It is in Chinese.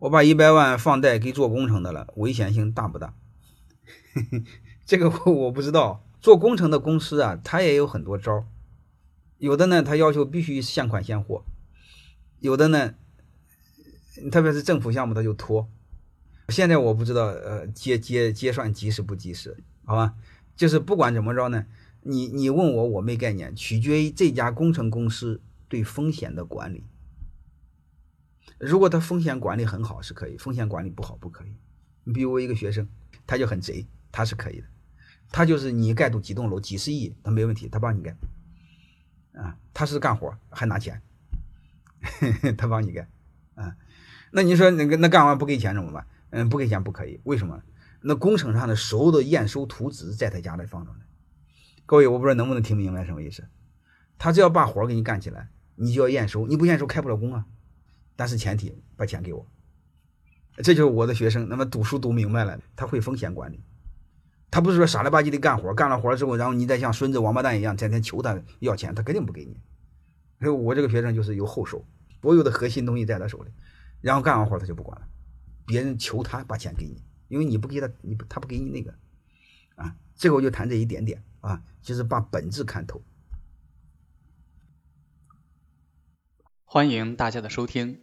我把一百万放贷给做工程的了，危险性大不大？这个我我不知道。做工程的公司啊，他也有很多招有的呢，他要求必须现款现货；有的呢，特别是政府项目，他就拖。现在我不知道，呃，结结结算及时不及时，好吧？就是不管怎么着呢，你你问我，我没概念，取决于这家工程公司对风险的管理。如果他风险管理很好，是可以；风险管理不好，不可以。你比如我一个学生，他就很贼，他是可以的。他就是你盖栋几栋楼几十亿，他没问题，他帮你盖。啊，他是干活还拿钱，他帮你盖。啊，那你说那个那干完不给钱怎么办？嗯，不给钱不可以。为什么？那工程上的所有的验收图纸在他家里放着呢。各位，我不知道能不能听明白什么意思。他只要把活给你干起来，你就要验收，你不验收开不了工啊。但是前提把钱给我。这就是我的学生，那么读书读明白了，他会风险管理。他不是说傻了吧唧的干活，干了活之后，然后你再像孙子王八蛋一样天天求他要钱，他肯定不给你。所以我这个学生就是有后手，所有的核心东西在他手里，然后干完活他就不管了，别人求他把钱给你，因为你不给他，你不他不给你那个，啊，这个我就谈这一点点啊，就是把本质看透。欢迎大家的收听，